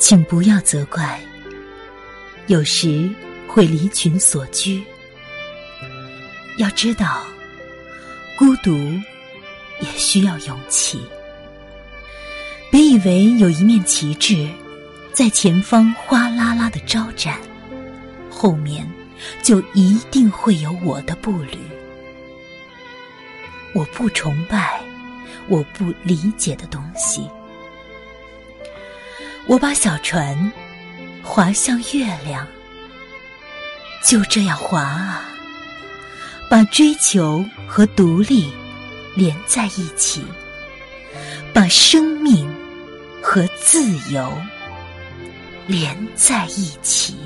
请不要责怪，有时会离群所居。要知道，孤独也需要勇气。别以为有一面旗帜在前方哗啦啦的招展，后面就一定会有我的步履。我不崇拜我不理解的东西。我把小船划向月亮，就这样划啊，把追求和独立连在一起，把生命和自由连在一起。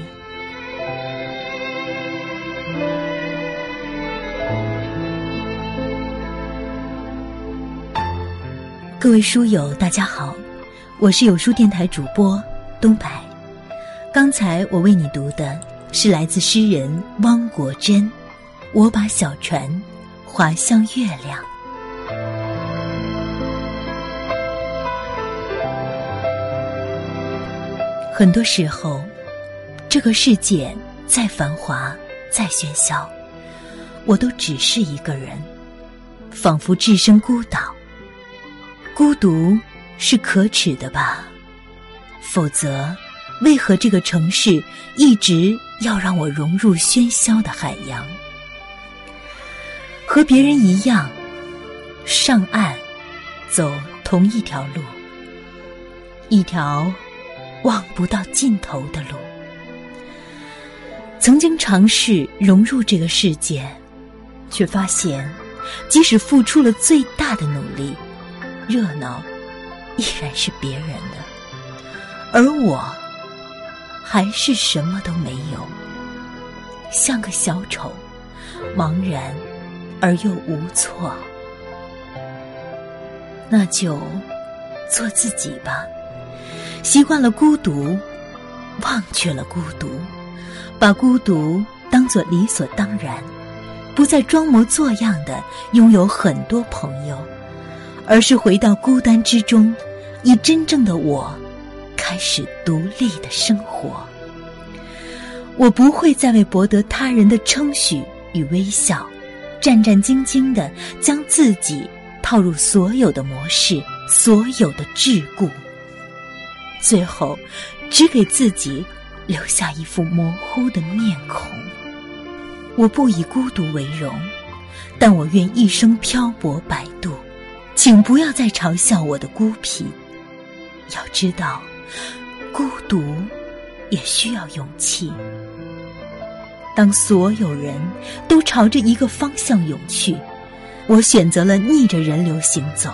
各位书友，大家好。我是有书电台主播东白，刚才我为你读的是来自诗人汪国真，《我把小船划向月亮》。很多时候，这个世界再繁华、再喧嚣，我都只是一个人，仿佛置身孤岛，孤独。是可耻的吧？否则，为何这个城市一直要让我融入喧嚣的海洋？和别人一样，上岸，走同一条路，一条望不到尽头的路。曾经尝试融入这个世界，却发现，即使付出了最大的努力，热闹。依然是别人的，而我还是什么都没有，像个小丑，茫然而又无措。那就做自己吧，习惯了孤独，忘却了孤独，把孤独当作理所当然，不再装模作样的拥有很多朋友。而是回到孤单之中，以真正的我开始独立的生活。我不会再为博得他人的称许与微笑，战战兢兢的将自己套入所有的模式、所有的桎梏，最后只给自己留下一副模糊的面孔。我不以孤独为荣，但我愿一生漂泊摆渡。请不要再嘲笑我的孤僻。要知道，孤独也需要勇气。当所有人都朝着一个方向涌去，我选择了逆着人流行走。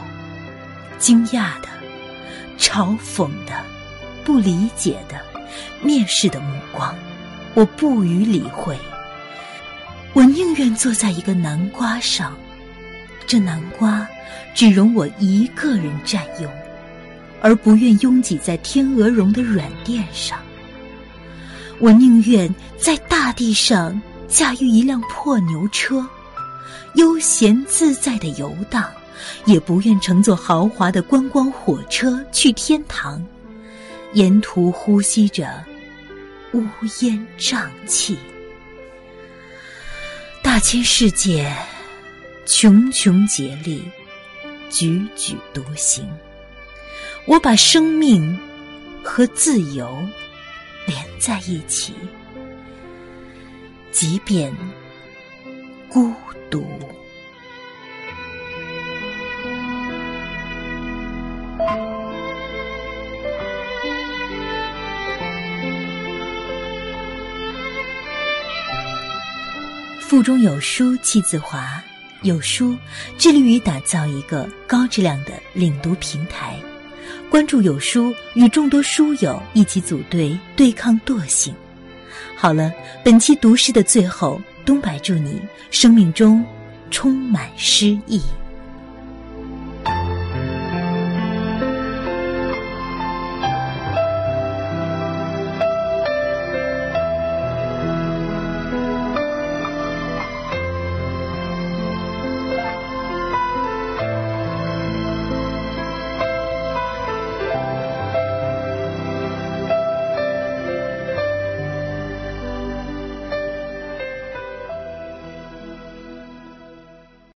惊讶的、嘲讽的、不理解的、蔑视的目光，我不予理会。我宁愿坐在一个南瓜上。这南瓜只容我一个人占用，而不愿拥挤在天鹅绒的软垫上。我宁愿在大地上驾驭一辆破牛车，悠闲自在的游荡，也不愿乘坐豪华的观光火车去天堂，沿途呼吸着乌烟瘴气。大千世界。茕茕孑立，踽踽独行。我把生命和自由连在一起，即便孤独。腹中有书气自华。有书致力于打造一个高质量的领读平台，关注有书，与众多书友一起组队对抗惰性。好了，本期读诗的最后，东白祝你生命中充满诗意。